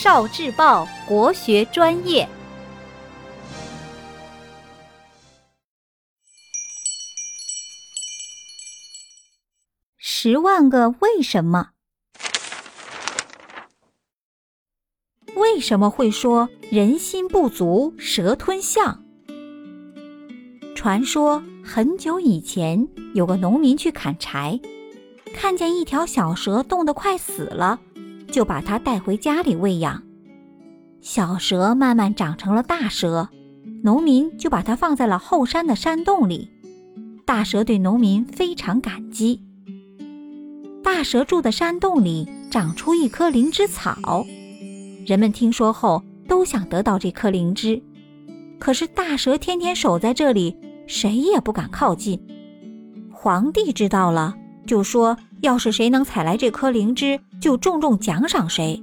少智报国学专业。十万个为什么？为什么会说人心不足蛇吞象？传说很久以前，有个农民去砍柴，看见一条小蛇冻得快死了，就把它带回家里喂养。小蛇慢慢长成了大蛇，农民就把它放在了后山的山洞里。大蛇对农民非常感激。大蛇住的山洞里长出一棵灵芝草，人们听说后都想得到这颗灵芝，可是大蛇天天守在这里。谁也不敢靠近。皇帝知道了，就说：“要是谁能采来这颗灵芝，就重重奖赏谁。”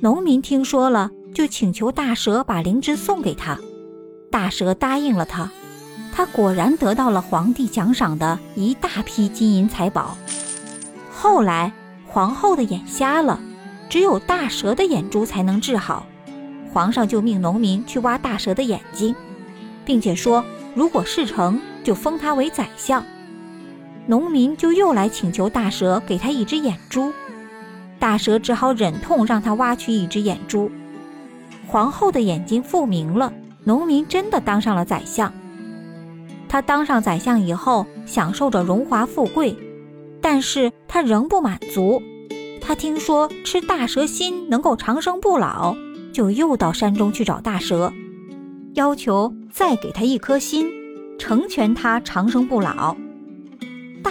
农民听说了，就请求大蛇把灵芝送给他。大蛇答应了他，他果然得到了皇帝奖赏的一大批金银财宝。后来，皇后的眼瞎了，只有大蛇的眼珠才能治好。皇上就命农民去挖大蛇的眼睛，并且说。如果事成就封他为宰相。农民就又来请求大蛇给他一只眼珠，大蛇只好忍痛让他挖去一只眼珠。皇后的眼睛复明了，农民真的当上了宰相。他当上宰相以后，享受着荣华富贵，但是他仍不满足。他听说吃大蛇心能够长生不老，就又到山中去找大蛇。要求再给他一颗心，成全他长生不老。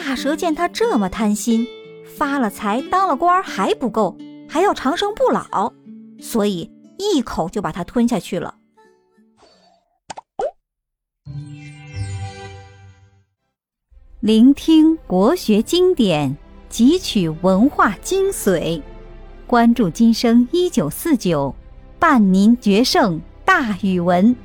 大蛇见他这么贪心，发了财当了官还不够，还要长生不老，所以一口就把他吞下去了。聆听国学经典，汲取文化精髓，关注今生一九四九，伴您决胜大语文。